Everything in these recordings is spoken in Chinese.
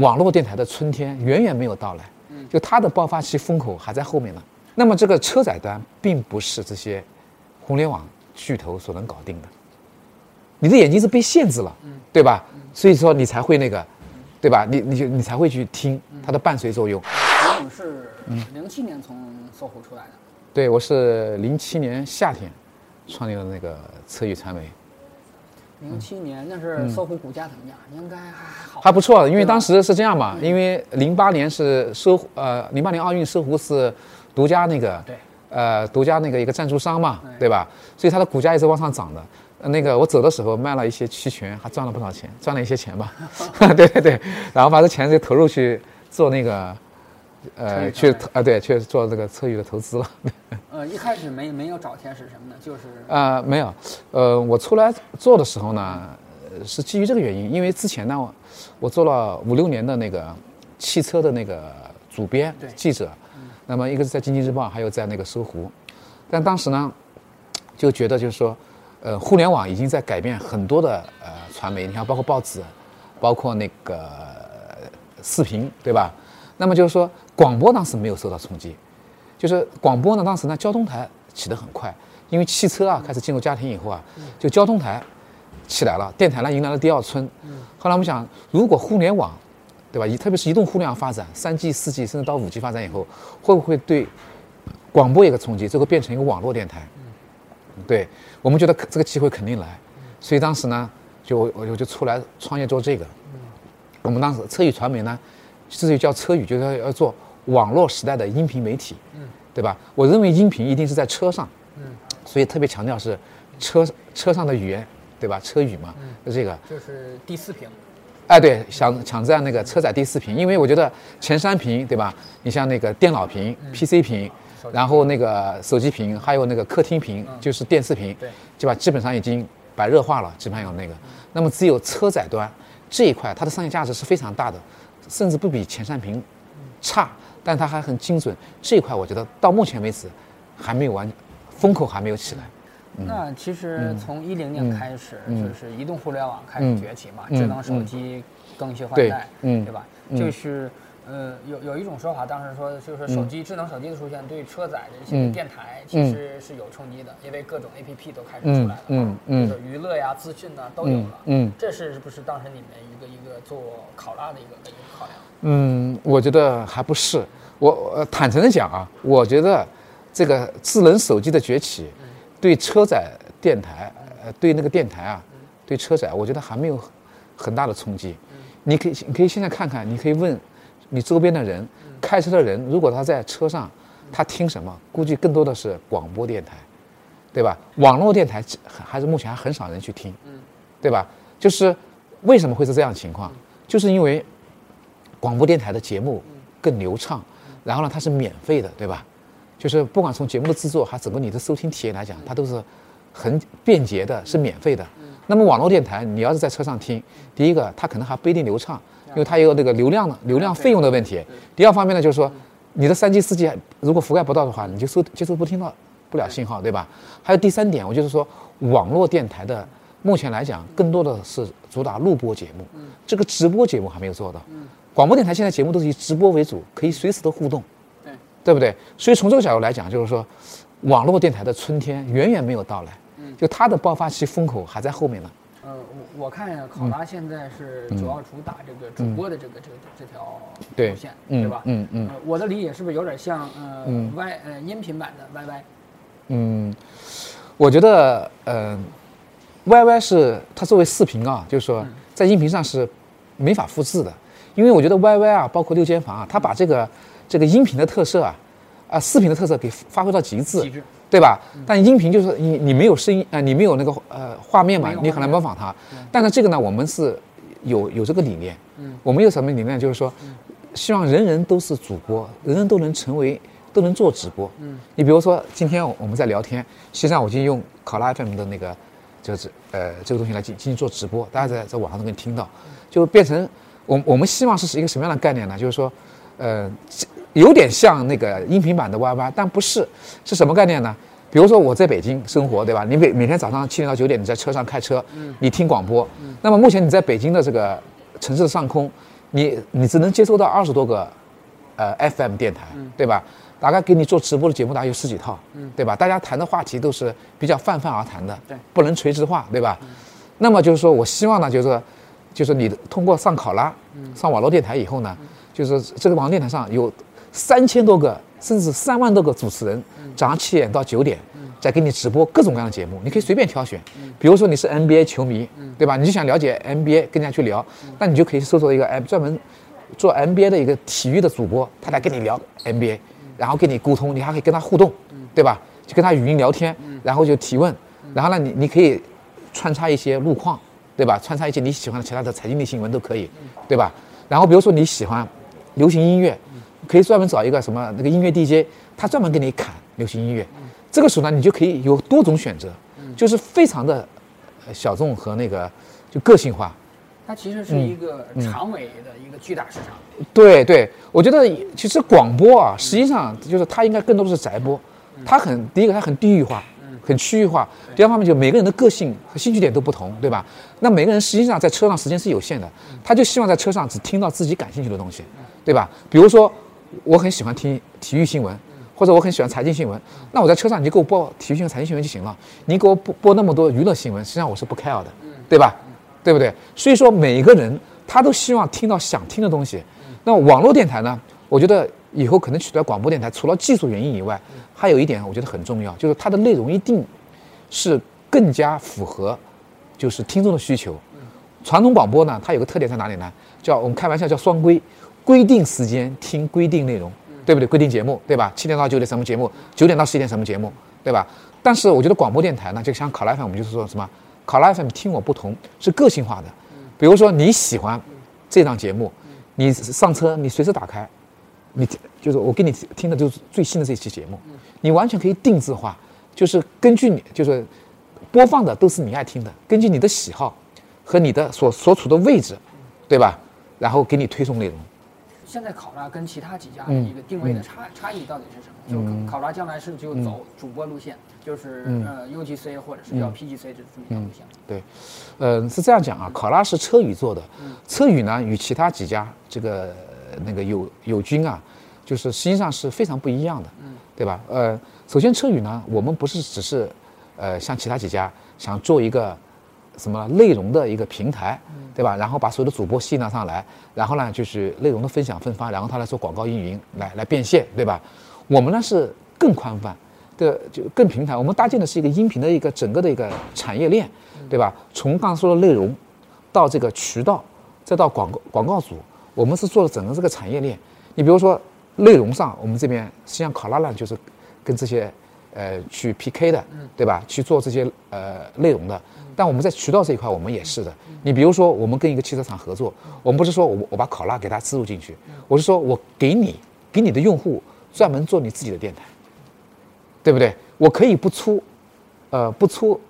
网络电台的春天远远没有到来，就它的爆发期风口还在后面呢。那么这个车载端并不是这些互联网巨头所能搞定的，你的眼睛是被限制了，对吧？所以说你才会那个，对吧？你你就你才会去听它的伴随作用。你是零七年从搜狐出来的，对我是零七年夏天创立了那个车语传媒，零七年那是搜狐股价怎么样？应该还还好，还不错。因为当时是这样嘛，因为零八年是搜狐呃零八年奥运搜狐是独家那个对呃独家那个一个赞助商嘛对，对吧？所以它的股价一直往上涨的。呃那个我走的时候卖了一些期权，还赚了不少钱，赚了一些钱吧。对对对，然后把这钱就投入去做那个呃去啊对去做这个车语的投资了。呃，一开始没没有找天使什么的？就是呃，没有，呃，我出来做的时候呢，呃是基于这个原因，因为之前呢，我我做了五六年的那个汽车的那个主编对记者，那么一个是在《经济日报》，还有在那个搜狐，但当时呢，就觉得就是说，呃，互联网已经在改变很多的呃传媒，你看包括报纸，包括那个呃视频，对吧？那么就是说，广播当时没有受到冲击，就是广播呢，当时呢，交通台起得很快，因为汽车啊开始进入家庭以后啊，就交通台起来了，电台呢迎来了第二春。后来我们想，如果互联网，对吧？移特别是移动互联网发展，三 G、四 G 甚至到五 G 发展以后，会不会对广播有个冲击？最后变成一个网络电台？对我们觉得这个机会肯定来，所以当时呢，就我我就出来创业做这个。我们当时车语传媒呢，之所以叫车语，就是要要做网络时代的音频媒体，嗯对吧？我认为音频一定是在车上，嗯所以特别强调是车车上的语言，对吧？车语嘛，就这个。就是第四屏，哎，对，想抢占那个车载第四屏，因为我觉得前三屏，对吧？你像那个电脑屏、PC 屏，然后那个手机屏，还有那个客厅屏，就是电视屏，对？基本上已经白热化了，基本上有那个。那么只有车载端这一块，它的商业价值是非常大的，甚至不比前三屏差，但它还很精准。这一块我觉得到目前为止还没有完，风口还没有起来。那其实从一零年开始，嗯。就是移动互联网开始崛起嘛，嗯智能手机更新换对代，嗯。对吧？嗯。就是呃，有有一种说法，当时说就是手机智能手机的出现对车载的一些嗯。电台其实是有冲击的，因为各种 APP 都开始出来了，嗯嗯嗯。就是娱乐呀、资讯呐都有了，嗯这是不是当时你们一个一个做考拉的一个一个考量？嗯，我觉得还不是。我呃坦诚的讲啊，我觉得这个智能手机的崛起，对车载电台，呃，对那个电台啊，对车载，我觉得还没有很很大的冲击。你可以你可以现在看看，你可以问你周边的人，开车的人，如果他在车上，他听什么？估计更多的是广播电台，对吧？网络电台还是目前还很少人去听，对吧？就是为什么会是这样的情况？就是因为广播电台的节目更流畅，然后呢，它是免费的，对吧？就是不管从节目的制作，还整个你的收听体验来讲，它都是很便捷的，是免费的。那么网络电台，你要是在车上听，第一个它可能还不一定流畅，因为它有那个流量的流量费用的问题。第二方面呢，就是说你的三 G、四 G 如果覆盖不到的话，你就收接收不听到不了信号，对吧？还有第三点，我就是说网络电台的目前来讲，更多的是主打录播节目，这个直播节目还没有做到。广播电台现在节目都是以直播为主，可以随时的互动，对对不对？所以从这个角度来讲，就是说，网络电台的春天远远没有到来，就它的爆发期风口还在后面呢。呃，我我看考拉现在是主要主打这个主播的这个这个这条对。路线，嗯对吧？嗯嗯呃我的理解是不是有点像呃嗯。Y 呃音频版的 YY？嗯，我觉得，呃，YY 是它作为视频啊，就是说在音频上是没法复制的，因为我觉得 YY 啊，包括六间房啊，它把这个这个音频的特色啊，啊视频的特色给发挥到极致，极致对吧？但音频就是你你没有声音啊、你没有那个呃画面嘛你很难模仿它。但是这个呢，我们是有有这个理念，嗯我们有什么理念？就是说，希望人人都是主播，人人都能成为都能做直播。嗯，你比如说今天我们在聊天，实际上我已经用考拉 FM 的那个就是呃这个东西来进进行做直播，大家在在网上都可以听到，就变成我我们希望是一个什么样的概念呢？就是说，呃，有点像那个音频版的 YY，但不是，是什么概念呢？比如说我在北京生活，对吧？你每每天早上七点到九点你在车上开车，你听广播。那么目前你在北京的这个城市的上空，你你只能接收到二十多个，呃 FM 电台，对吧？大概给你做直播的节目大概有十几套，对吧？大家谈的话题都是比较泛泛而谈的，对不能垂直化，对吧？那么就是说我希望呢，就是说就是你通过上考拉，上网络电台以后呢，就是这个网络电台上有三千多个甚至三万多个主持人，早上七点到九点。在给你直播各种各样的节目，你可以随便挑选。比如说你是 NBA 球迷，对吧？你就想了解 NBA，跟人家去聊，那你就可以搜索一个 app 专门做 NBA 的一个体育的主播，他来跟你聊 NBA，然后跟你沟通，你还可以跟他互动，对吧？就跟他语音聊天，然后就提问，然后呢，你你可以穿插一些路况，对吧？穿插一些你喜欢的其他的财经类新闻都可以，对吧？然后比如说你喜欢流行音乐，可以专门找一个什么那个音乐 DJ，他专门给你砍流行音乐。这个时候呢，你就可以有多种选择，就是非常的呃小众和那个就个性化。它其实是一个长尾的一个巨大市场。对对，我觉得其实广播啊，实际上就是它应该更多的是宅播，它很第一个它很地域化，很区域化。第二方面就每个人的个性和兴趣点都不同，对吧？那每个人实际上在车上时间是有限的，他就希望在车上只听到自己感兴趣的东西，对吧？比如说我很喜欢听体育新闻。或者我很喜欢财经新闻，那我在车上你就给我播体育新闻、财经新闻就行了。你给我播播那么多娱乐新闻，实际上我是不 care 的，对吧？对不对？所以说每一个人他都希望听到想听的东西。那网络电台呢？我觉得以后可能取代广播电台，除了技术原因以外，还有一点我觉得很重要，就是它的内容一定是更加符合就是听众的需求。传统广播呢，它有个特点在哪里呢？叫我们开玩笑叫双规，规定时间听规定内容。对不对？规定节目，对吧？七点到九点什么节目？九点到十一点什么节目？对吧？但是我觉得广播电台呢，就像考拉 FM，我们就是说什么？考拉 FM 听我不同，是个性化的。比如说你喜欢这档节目，你上车你随时打开，你就是我给你听的就是最新的这期节目，你完全可以定制化，就是根据你就是播放的都是你爱听的，根据你的喜好和你的所所处的位置，对吧？然后给你推送内容。现在考拉跟其他几家的一个定位的差差异到底是什么？就考拉将来是就走主播路线，就是呃 UGC 或者是叫 PGC 这这么一条路线。对，呃是这样讲啊，考拉是车宇做的，车宇呢与其他几家这个那个友友军啊，就是实际上是非常不一样的，对吧？呃，首先车宇呢，我们不是只是呃像其他几家想做一个。什么内容的一个平台，对吧？然后把所有的主播吸纳上来，然后呢就是内容的分享分发，然后他来做广告运营，来来变现，对吧？我们呢是更宽泛的，就更平台。我们搭建的是一个音频的一个整个的一个产业链，对吧？从刚说的内容，到这个渠道，再到广告广告主，我们是做了整个这个产业链。你比如说内容上，我们这边实际上考拉呢就是跟这些呃去 PK 的，对吧？去做这些呃内容的。但我们在渠道这一块，我们也是的。你比如说，我们跟一个汽车厂合作，我们不是说我我把考拉给它植入进去，我是说我给你给你的用户专门做你自己的电台，对不对？我可以不出，呃，不出，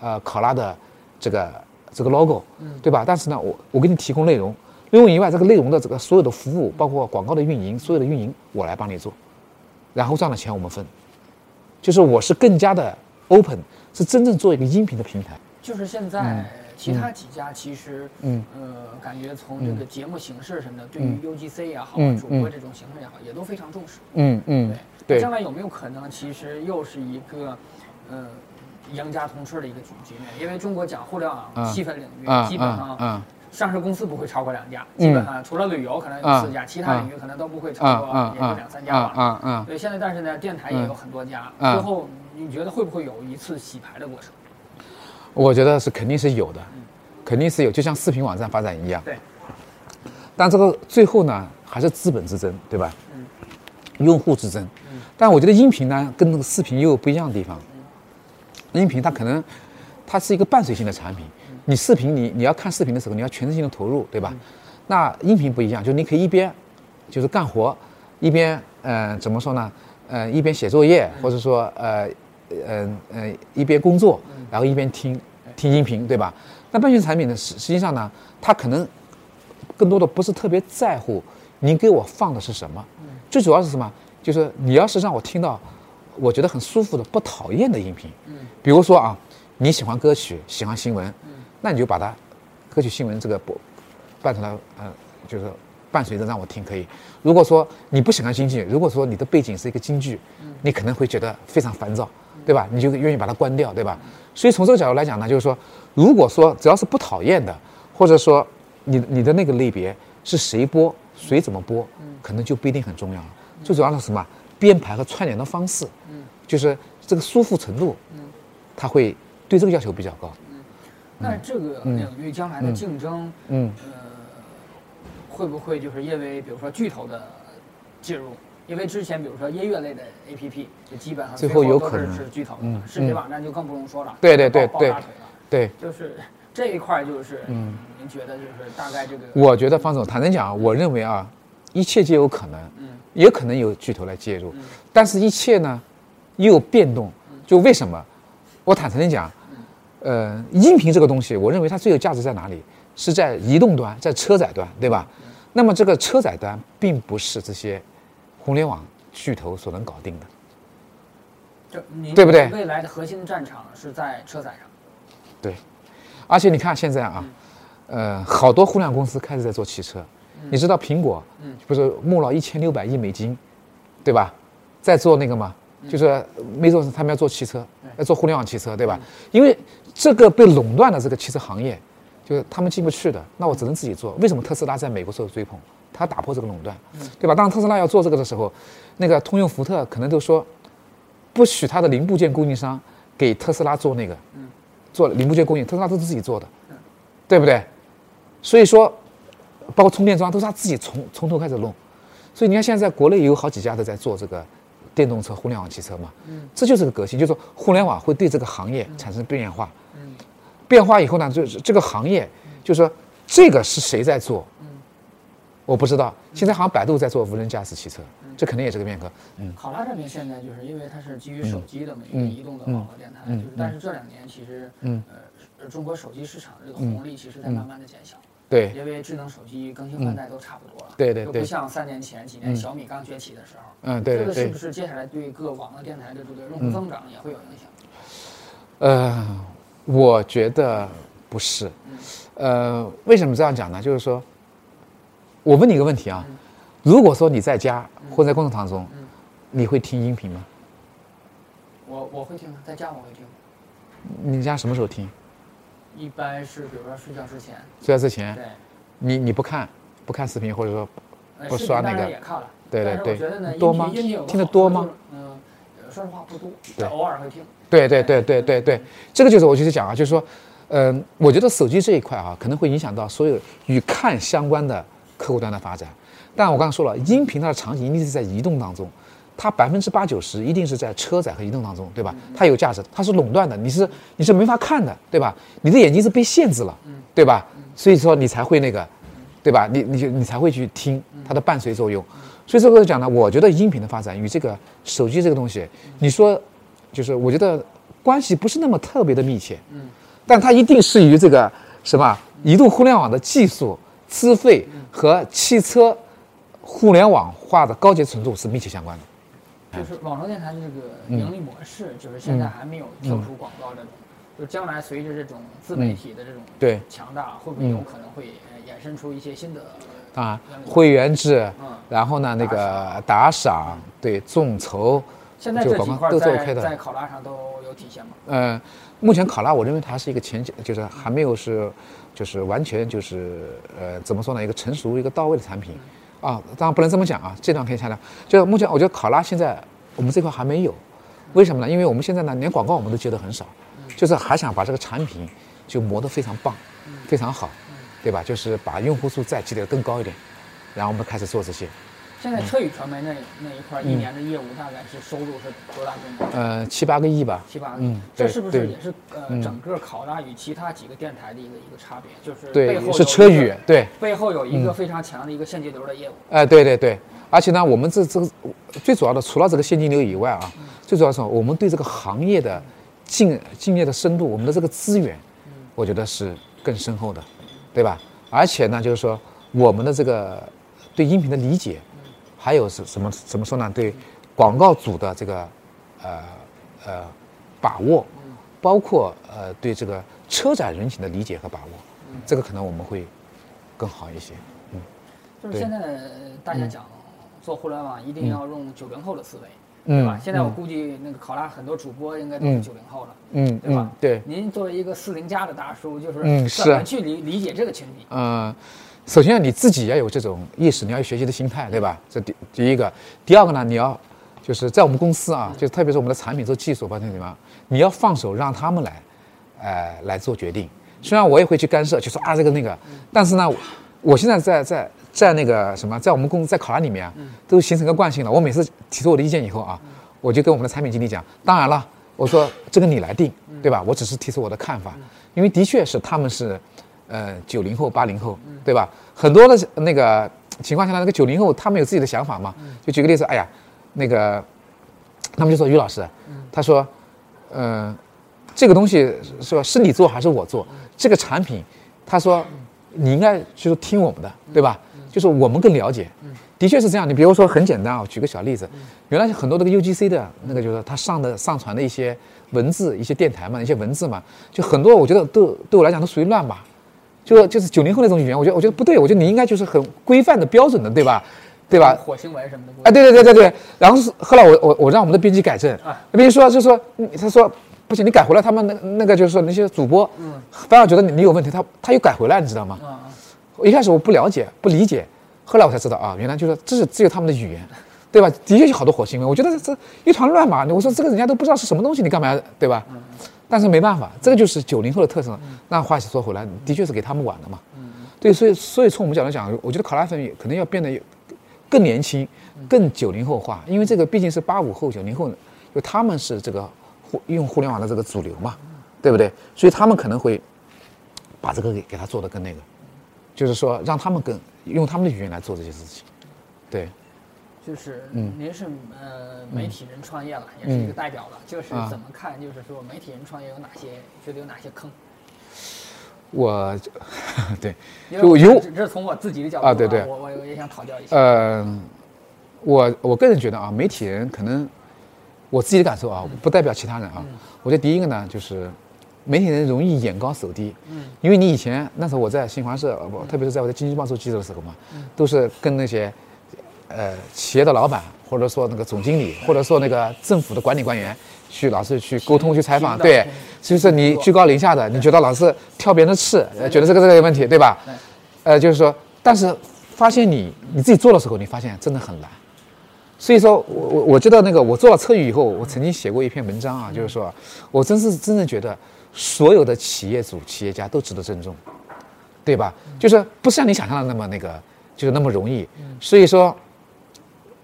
呃，考拉的这个这个 logo，对吧？但是呢，我我给你提供内容，内容以外，这个内容的这个所有的服务，包括广告的运营，所有的运营我来帮你做，然后赚的钱我们分，就是我是更加的 open，是真正做一个音频的平台。就是现在，其他几家其实，嗯，呃，感觉从这个节目形式什么的，对于 UGC 也好，主播这种形式也好，也都非常重视。嗯嗯，对。将来有没有可能，其实又是一个，呃，赢家通吃的一个局局面？因为中国讲互联网细分领域，基本上上市公司不会超过两家，基本上除了旅游可能有四家，其他领域可能都不会超过，也就两三家吧。嗯嗯。对，现在但是呢，电台也有很多家。最后，你觉得会不会有一次洗牌的过程？我觉得是肯定是有的，肯定是有，就像视频网站发展一样。对。但这个最后呢，还是资本之争，对吧？嗯。用户之争。嗯。但我觉得音频呢，跟那个视频又有不一样的地方。嗯。音频它可能，它是一个伴随性的产品。你视频，你你要看视频的时候，你要全身心的投入，对吧？那音频不一样，就你可以一边，就是干活，一边，嗯，怎么说呢？呃，一边写作业，或者说，呃。嗯嗯，一边工作，然后一边听听音频，对吧？那伴随产品呢，实实际上呢，它可能更多的不是特别在乎你给我放的是什么，最主要是什么？就是你要是让我听到我觉得很舒服的、不讨厌的音频，比如说啊，你喜欢歌曲，喜欢新闻，那你就把它歌曲新闻这个播办成了呃就是伴随着让我听可以。如果说你不喜欢京剧，如果说你的背景是一个京剧，你可能会觉得非常烦躁，对吧？你就愿意把它关掉，对吧？所以从这个角度来讲呢，就是说，如果说只要是不讨厌的，或者说你你的那个类别是谁播，谁怎么播，可能就不一定很重要了。最主要是什么？编排和串联的方式，就是这个舒服程度，它会对这个要求比较高。那这个领域将来的竞争，嗯，呃，会不会就是因为比如说巨头的介入？因为之前比如说音乐类的 APP，就基本上最后有可能是巨头的，视频网站就更不用说了。对对对对，对，就是这一块就是，嗯，您觉得就是大概这个？我觉得方总坦诚讲，我认为啊，一切皆有可能，嗯，也可能有巨头来介入，但是一切呢，又有变动。就为什么？我坦诚的讲。呃，音频这个东西，我认为它最有价值在哪里？是在移动端，在车载端，对吧？那么这个车载端并不是这些互联网巨头所能搞定的，对不对？未来的核心战场是在车载上。对，而且你看现在啊，呃，好多互联网公司开始在做汽车，你知道苹果，嗯不是募了一千六百亿美金，对吧？在做那个吗？就是没做，他们要做汽车，要做互联网汽车，对吧？因为这个被垄断的这个汽车行业，就是他们进不去的，那我只能自己做。为什么特斯拉在美国受追捧？他打破这个垄断，对吧？当特斯拉要做这个的时候，那个通用、福特可能都说不许他的零部件供应商给特斯拉做那个，做零部件供应，特斯拉都是自己做的，对不对？所以说，包括充电桩都是他自己从从头开始弄。所以你看，现在国内有好几家都在做这个。电动车、互联网汽车嘛，嗯，这就是个革新，就是说互联网会对这个行业产生变化，嗯，变化以后呢，就是这个行业，就是说这个是谁在做，嗯，我不知道，现在好像百度在做无人驾驶汽车，这肯定也是个变革，嗯。考拉这边现在就是因为它是基于手机的嘛，一个移动的网络电台，就是但是这两年其实，嗯，呃，中国手机市场这个红利其实在慢慢的减小。对，因为智能手机更新换代都差不多了，对对对，不像三年前几年小米刚崛起的时候，嗯对这个是不是接下来对各网络电台的这个用户增长也会有影响？呃，我觉得不是，呃，为什么这样讲呢？就是说，我问你一个问题啊，如果说你在家或者在工作当中，你会听音频吗？我我会听，在家我会听。你家什么时候听？一般是，比如说睡觉之前。睡觉之前。对。你你不看不看视频，或者说不刷那个？也看了。对对对。我觉得呢，多吗？听得多吗？嗯，说实话不多。对。偶尔会听。对对对对对对，这个就是我就是讲啊，就是说，嗯，我觉得手机这一块啊，可能会影响到所有与看相关的客户端的发展。但我刚刚说了，音频它的场景一定是在移动当中。它百分之八九十一定是在车载和移动当中，对吧？它有价值，它是垄断的，你是你是没法看的，对吧？你的眼睛是被限制了，对吧？所以说你才会那个，对吧？你你就你才会去听它的伴随作用。所以这个讲呢，我觉得音频的发展与这个手机这个东西，你说就是我觉得关系不是那么特别的密切，嗯，但它一定是与这个什么移动互联网的技术、资费和汽车互联网化的高级程度是密切相关的。就是网络电台的这个盈利模式，就是现在还没有跳出广告这种，就将来随着这种自媒体的这种对强大，会不会有可能会衍生出一些新的啊会员制，然后呢那个打赏对众筹，现在这几块在在考拉上都有体现吗？嗯，目前考拉我认为它是一个前就是还没有是就是完全就是呃怎么说呢一个成熟一个到位的产品。啊，当然不能这么讲啊，这段可以下来。就是目前，我觉得考拉现在我们这块还没有，为什么呢？因为我们现在呢，连广告我们都接的很少，就是还想把这个产品就磨得非常棒，非常好，对吧？就是把用户数再积累得更高一点，然后我们开始做这些。现在车语传媒那那一块一年的业务大概是收入是多大规模？呃，七八个亿吧。七八个亿，这是不是也是呃整个考拉与其他几个电台的一个一个差别？就是背后，是车语，对，背后有一个非常强的一个现金流的业务。哎，对对对，而且呢，我们这这个最主要的，除了这个现金流以外啊，最主要是我们对这个行业的敬敬业的深度，我们的这个资源，我觉得是更深厚的，对吧？而且呢，就是说我们的这个对音频的理解。还有是什么？怎么说呢？对广告主的这个呃呃把握，包括呃对这个车载人群的理解和把握，这个可能我们会更好一些。嗯，就是现在大家讲做互联网一定要用九零后的思维。对吧？现在我估计那个考拉很多主播应该都是九零后了，嗯，对吧？对。您作为一个四零加的大叔，就是怎么去理理解这个群体？嗯，首先你自己要有这种意识，你要有学习的心态，对吧？这第第一个，第二个呢，你要就是在我们公司啊，就特别是我们的产品做技术方面什么，你要放手让他们来，呃，来做决定。虽然我也会去干涉，就说啊这个那个，但是呢，我现在在在。在那个什么，在我们公司在考拉里面啊，都形成个惯性了。我每次提出我的意见以后啊，我就跟我们的产品经理讲，当然了，我说这个你来定，对吧？我只是提出我的看法，因为的确是他们是，呃，九零后、八零后，对吧？很多的那个情况下，那个九零后他们有自己的想法嘛。就举个例子，哎呀，那个他们就说于老师，他说，嗯，这个东西是吧？是你做还是我做？这个产品，他说你应该就是听我们的，对吧？就是我们更了解，的确是这样。你比如说很简单啊，举个小例子，原来很多那个 UGC 的那个，就是他上的上传的一些文字、一些电台嘛、一些文字嘛，就很多我觉得都对我来讲都属于乱码，就就是九零后那种语言，我觉得我觉得不对，我觉得你应该就是很规范的标准的，对吧？对吧？火星文什么的。啊，对对对对对。然后是后来我我我让我们的编辑改正，那编辑说就说他说不行，你改回来，他们那那个就是说那些主播，嗯，反而觉得你你有问题，他他又改回来，你知道吗？一开始我不了解、不理解，后来我才知道啊，原来就是这是只有他们的语言，对吧？的确有好多火星文，我觉得这一团乱麻。我说这个人家都不知道是什么东西，你干嘛要对吧？但是没办法，这个就是九零后的特征。那话说回来，的确是给他们晚的嘛。对，所以所以从我们角度讲，我觉得考拉粉可能要变得更年轻、更九零后化，因为这个毕竟是八五后、九零后，就他们是这个互用互联网的这个主流嘛，对不对？所以他们可能会把这个给给他做的更那个。就是说，让他们更用他们的语言来做这些事情，对。就是，嗯，您是呃媒体人创业了，也是一个代表了。就是怎么看？就是说，媒体人创业有哪些？觉得有哪些坑？我，对，就有，这是从我自己的角度啊，对对，我我也想讨教一下。呃，我我个人觉得啊，媒体人可能我自己的感受啊，不代表其他人啊。我觉得第一个呢，就是。媒体人容易眼高手低，嗯，因为你以前那时候我在新华社，不，特别是在我在经济报做记者的时候嘛，都是跟那些，呃，企业的老板，或者说那个总经理，或者说那个政府的管理官员，去老是去沟通去采访，对，就是你居高临下的，你觉得老是挑别人的刺，呃觉得这个这个有问题，对吧？呃，就是说，但是发现你你自己做的时候，你发现真的很难，所以说我我我知道那个我做了测语以后，我曾经写过一篇文章啊，就是说我真是真的觉得。所有的企业主、企业家都值得尊重，对吧？就是不像你想象的那么那个，就是那么容易。所以说，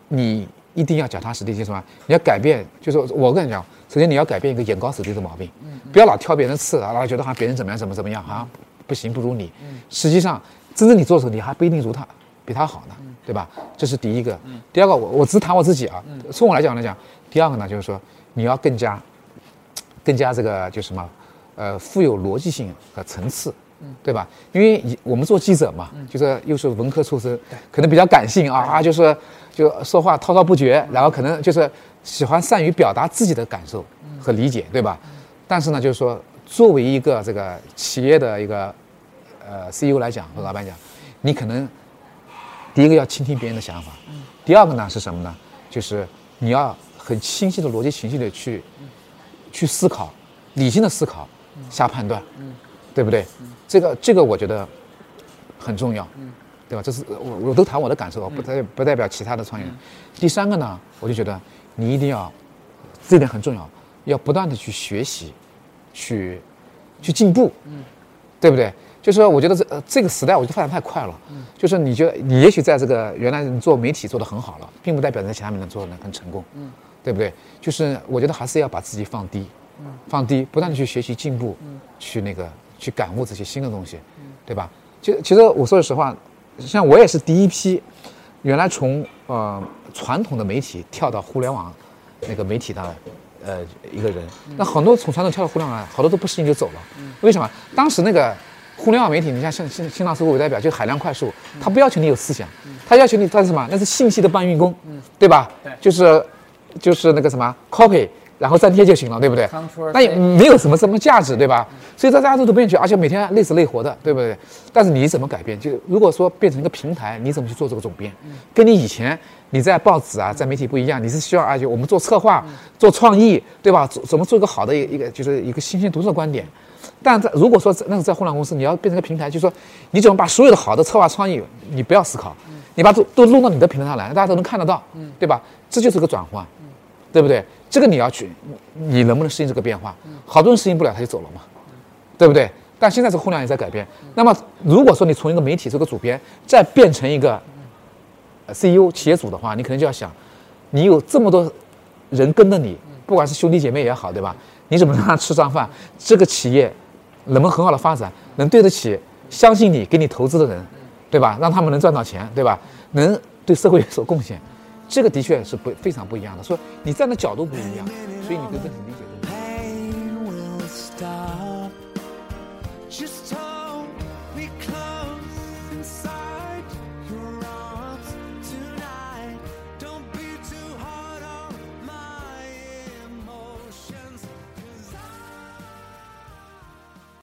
你一定要脚踏实地，就是什么？你要改变，就是我跟你讲，首先你要改变一个眼高手低的毛病，不要老挑别人刺啊，老觉得好像别人怎么样、怎么怎么样，好像不行不如你。实际上，真正你做的时候，你还不一定如他，比他好呢，对吧？这是第一个。第二个，我我只谈我自己啊。从我来讲来讲，第二个呢，就是说你要更加、更加这个就什么？呃，富有逻辑性和层次，对吧？因为我们做记者嘛，就是又是文科出身，可能比较感性啊啊，就是就说话滔滔不绝，然后可能就是喜欢善于表达自己的感受和理解，对吧？但是呢，就是说，作为一个这个企业的一个呃 CEO 来讲，和老板讲，你可能第一个要倾听别人的想法，第二个呢是什么呢？就是你要很清晰的逻辑、清晰的去去思考，理性的思考。下判断，嗯，对不对？这个这个我觉得很重要，嗯，对吧？这是我我都谈我的感受，不代不代表其他的创业。第三个呢，我就觉得你一定要，这点很重要，要不断的去学习，去去进步，嗯，对不对？就是说，我觉得这这个时代，我觉得发展太快了，嗯，就是你觉得你也许在这个原来你做媒体做的很好了，并不代表在其他面能做的很成功，嗯，对不对？就是我觉得还是要把自己放低。放低，不断的去学习进步，去那个去感悟这些新的东西，对吧？其实其实我说句实话，像我也是第一批，原来从呃传统的媒体跳到互联网那个媒体的呃一个人。那很多从传统跳到互联网，好多都不适应就走了。为什么？当时那个互联网媒体，你像像新新浪搜狗为代表，就海量快速，他不要求你有思想，他要求你他是什么？那是信息的搬运工，对吧？就是就是那个什么 copy。然后粘贴就行了，对不对？那也没有什么什么价值，对吧？所以大家都都不愿意去，而且每天累死累活的，对不对？但是你怎么改变？就如果说变成一个平台，你怎么去做这个总编？跟你以前你在报纸啊，在媒体不一样，你是希望啊，就我们做策划、做创意，对吧？怎么做一个好的一个就是一个新鲜独特的观点？但在如果说那是在互联网公司，你要变成一个平台，就是说你怎么把所有的好的策划创意，你不要思考，你把都都弄到你的平台上来，大家都能看得到，对吧？这就是个转换，对不对？这个你要去，你能不能适应这个变化？好多人适应不了，他就走了嘛，对不对？但现在这个互联网也在改变。那么，如果说你从一个媒体这个主编，再变成一个 CEO 企业主的话，你可能就要想，你有这么多人跟着你，不管是兄弟姐妹也好，对吧？你怎么让他吃上饭？这个企业能不能很好的发展？能对得起相信你、给你投资的人，对吧？让他们能赚到钱，对吧？能对社会有所贡献。这个的确是不非常不一样的，说你站的角度不一样，所以你对问题理解。